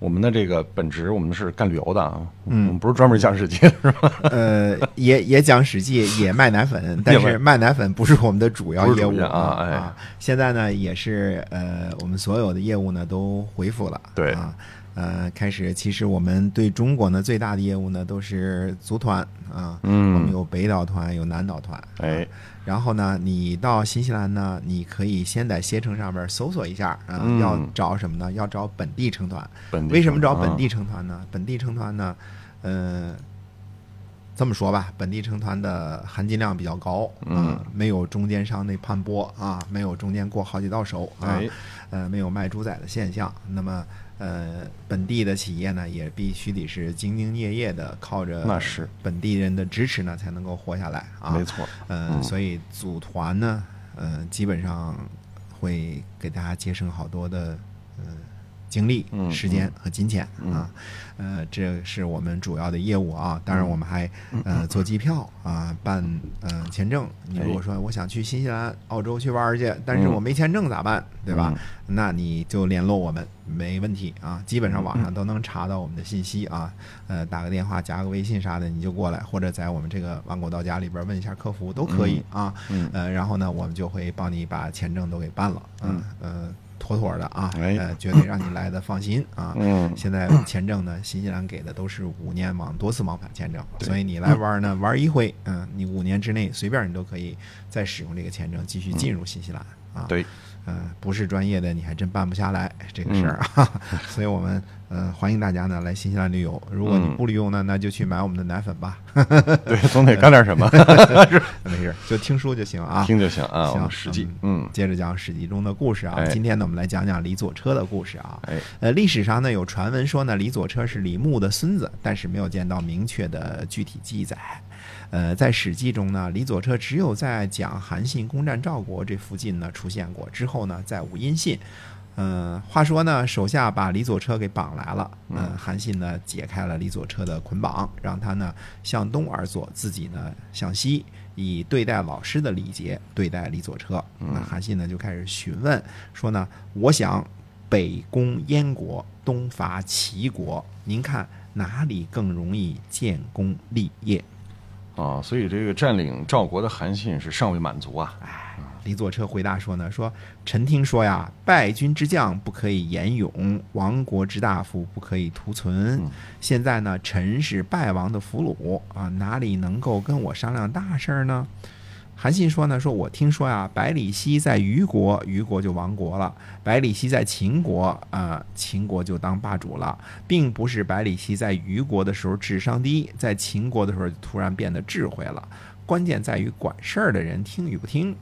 我们的这个本职，我们是干旅游的啊，嗯，我们不是专门讲《史记》是吧？呃，也也讲《史记》，也卖奶粉，但是卖奶粉不是我们的主要业务啊。哎，现在呢，也是呃，我们所有的业务呢都恢复了。对啊。呃，开始其实我们对中国呢最大的业务呢都是组团啊，嗯，我们有北岛团，有南岛团，哎，然后呢，你到新西兰呢，你可以先在携程上边搜索一下啊，要找什么呢？要找本地成团。为什么找本地成团呢？本地成团呢，呃，这么说吧，本地成团的含金量比较高，嗯，没有中间商那盘剥啊，没有中间过好几道手啊，呃，没有卖猪仔的现象，那么。呃，本地的企业呢，也必须得是兢兢业业的，靠着那是。本地人的支持呢，才能够活下来啊。没错，呃，所以组团呢，呃，基本上会给大家节省好多的呃精力、时间和金钱啊。呃，这是我们主要的业务啊。当然，我们还呃做机票啊，办呃签证。你如果说我想去新西兰、澳洲去玩去，但是我没签证咋办？对吧？那你就联络我们，没问题啊。基本上网上都能查到我们的信息啊。呃，打个电话、加个微信啥的，你就过来，或者在我们这个万国到家里边问一下客服都可以啊。呃，然后呢，我们就会帮你把签证都给办了。嗯嗯。妥妥的啊，呃，绝对让你来的放心 啊。嗯，现在签证呢，新西兰给的都是五年往多次往返签证，所以你来玩呢，玩一回，嗯，你五年之内随便你都可以再使用这个签证继续进入新西兰啊。对，嗯，不是专业的你还真办不下来这个事儿啊。所以我们。嗯，欢迎大家呢来新西兰旅游。如果你不旅游呢，那就去买我们的奶粉吧。对，总得干点什么。没事，就听书就行啊，听就行啊。行，史记，嗯，接着讲史记中的故事啊。今天呢，我们来讲讲李左车的故事啊。哎，呃，历史上呢有传闻说呢，李左车是李牧的孙子，但是没有见到明确的具体记载。呃，在史记中呢，李左车只有在讲韩信攻占赵国这附近呢出现过，之后呢再无音信。嗯，话说呢，手下把李左车给绑来了。嗯，韩信呢解开了李左车的捆绑，让他呢向东而坐，自己呢向西，以对待老师的礼节对待李左车。那韩信呢就开始询问说呢，我想北攻燕国，东伐齐国，您看哪里更容易建功立业？啊，所以这个占领赵国的韩信是尚未满足啊。哎。李左车回答说呢：“说臣听说呀，败军之将不可以言勇，亡国之大夫不可以图存。现在呢，臣是败亡的俘虏啊，哪里能够跟我商量大事呢？”韩信说呢：“说我听说呀，百里奚在虞国，虞国就亡国了；百里奚在秦国，啊，秦国就当霸主了，并不是百里奚在虞国的时候智商低，在秦国的时候突然变得智慧了。关键在于管事儿的人听与不听。”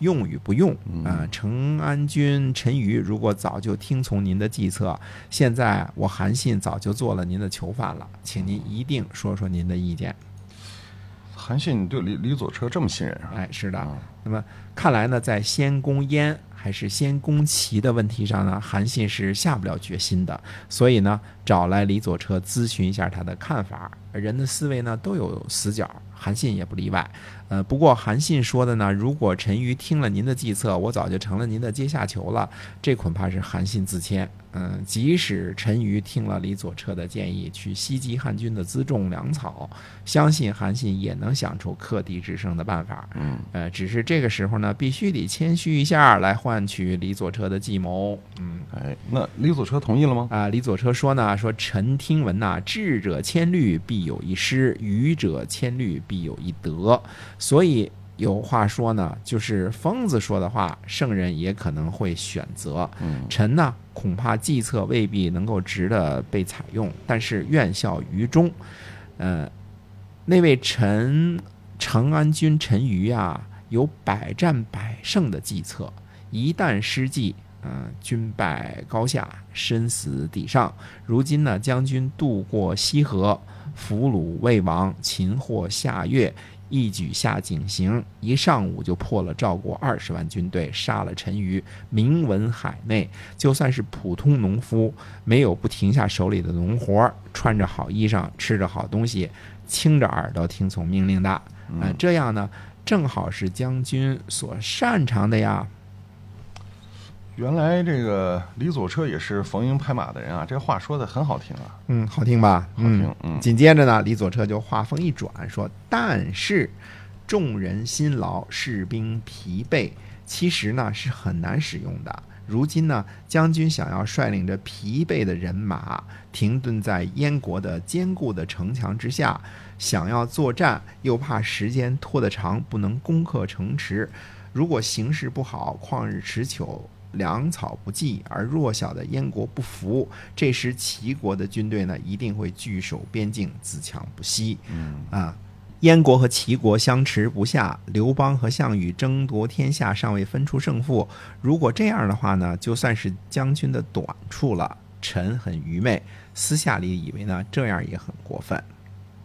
用与不用啊？成安君陈馀如果早就听从您的计策，现在我韩信早就做了您的囚犯了，请您一定说说您的意见。韩信你对李李左车这么信任啊？哎，是的。那么看来呢，在先攻燕还是先攻齐的问题上呢，韩信是下不了决心的，所以呢，找来李左车咨询一下他的看法。人的思维呢都有死角，韩信也不例外。呃，不过韩信说的呢，如果陈馀听了您的计策，我早就成了您的阶下囚了。这恐怕是韩信自谦。嗯，即使陈馀听了李左车的建议，去袭击汉军的辎重粮草，相信韩信也能想出克敌制胜的办法。嗯，呃，只是这个时候呢，必须得谦虚一下，来换取李左车的计谋。嗯，哎，那李左车同意了吗？啊，李左车说呢，说臣听闻呐，智者千虑，必有一失；愚者千虑，必有一得。所以有话说呢，就是疯子说的话，圣人也可能会选择。臣呢，恐怕计策未必能够值得被采用，但是愿效于忠。呃，那位陈长安君陈馀啊，有百战百胜的计策，一旦失计，嗯，军败高下，身死地上。如今呢，将军渡过西河。俘虏魏王，擒获夏月，一举下井陉，一上午就破了赵国二十万军队，杀了陈馀，名闻海内。就算是普通农夫，没有不停下手里的农活，穿着好衣裳，吃着好东西，清着耳朵听从命令的。啊，这样呢，正好是将军所擅长的呀。原来这个李左车也是逢迎拍马的人啊，这话说的很好听啊。嗯，好听吧？好听。嗯，紧接着呢，李左车就话锋一转说：“但是众人辛劳，士兵疲惫，其实呢是很难使用的。如今呢，将军想要率领着疲惫的人马停顿在燕国的坚固的城墙之下，想要作战，又怕时间拖得长，不能攻克城池。如果形势不好，旷日持久。”粮草不济，而弱小的燕国不服，这时齐国的军队呢，一定会据守边境，自强不息。嗯啊，燕国和齐国相持不下，刘邦和项羽争夺天下，尚未分出胜负。如果这样的话呢，就算是将军的短处了。臣很愚昧，私下里以为呢，这样也很过分。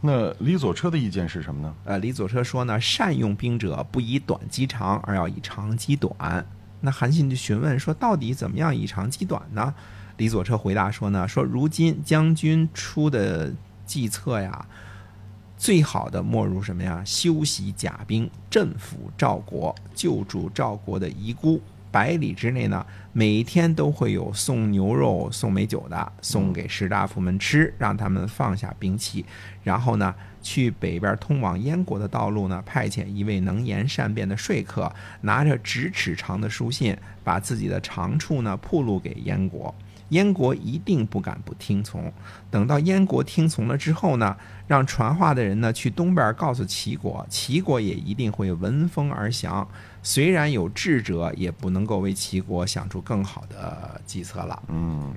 那李左车的意见是什么呢？呃，李左车说呢，善用兵者，不以短击长，而要以长击短。那韩信就询问说：“到底怎么样以长击短呢？”李左车回答说：“呢，说如今将军出的计策呀，最好的莫如什么呀？修习甲兵，镇抚赵国，救助赵国的遗孤。百里之内呢，每天都会有送牛肉、送美酒的，送给士大夫们吃，让他们放下兵器，然后呢。”去北边通往燕国的道路呢，派遣一位能言善辩的说客，拿着咫尺长的书信，把自己的长处呢铺露给燕国。燕国一定不敢不听从。等到燕国听从了之后呢，让传话的人呢去东边告诉齐国，齐国也一定会闻风而降。虽然有智者，也不能够为齐国想出更好的计策了。嗯。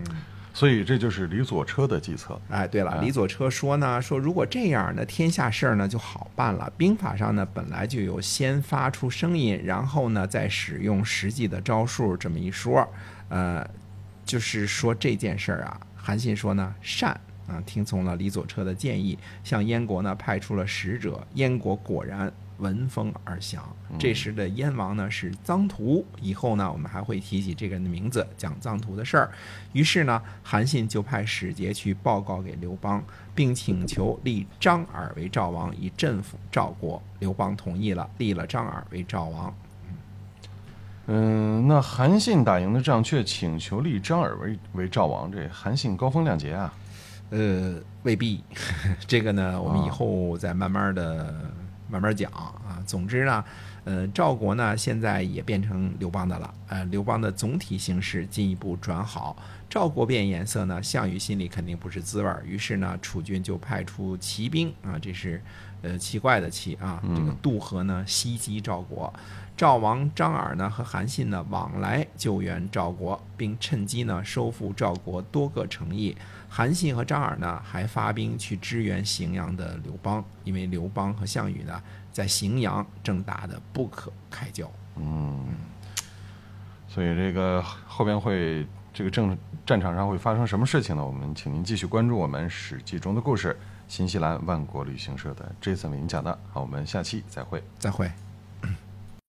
所以这就是李左车的计策。哎，对了，李左车说呢，说如果这样呢，天下事儿呢就好办了。兵法上呢本来就有先发出声音，然后呢再使用实际的招数这么一说。呃，就是说这件事儿啊，韩信说呢善啊，听从了李左车的建议，向燕国呢派出了使者。燕国果然。闻风而降。这时的燕王呢是臧荼，以后呢我们还会提起这个人的名字，讲臧荼的事儿。于是呢，韩信就派使节去报告给刘邦，并请求立张耳为赵王，以镇抚赵国。刘邦同意了，立了张耳为赵王。嗯，那韩信打赢的仗，却请求立张耳为为赵王，这韩信高风亮节啊？呃，未必。这个呢，我们以后再慢慢的。慢慢讲啊，总之呢，呃，赵国呢现在也变成刘邦的了，呃，刘邦的总体形势进一步转好，赵国变颜色呢，项羽心里肯定不是滋味儿，于是呢，楚军就派出骑兵啊，这是呃奇怪的奇啊，这个渡河呢袭击赵国。赵王张耳呢和韩信呢往来救援赵国，并趁机呢收复赵国多个城邑。韩信和张耳呢还发兵去支援荥阳的刘邦，因为刘邦和项羽呢在荥阳正打得不可开交。嗯，所以这个后边会这个正战场上会发生什么事情呢？我们请您继续关注我们《史记》中的故事。新西兰万国旅行社的 Jason 为您讲的。好，我们下期再会。再会。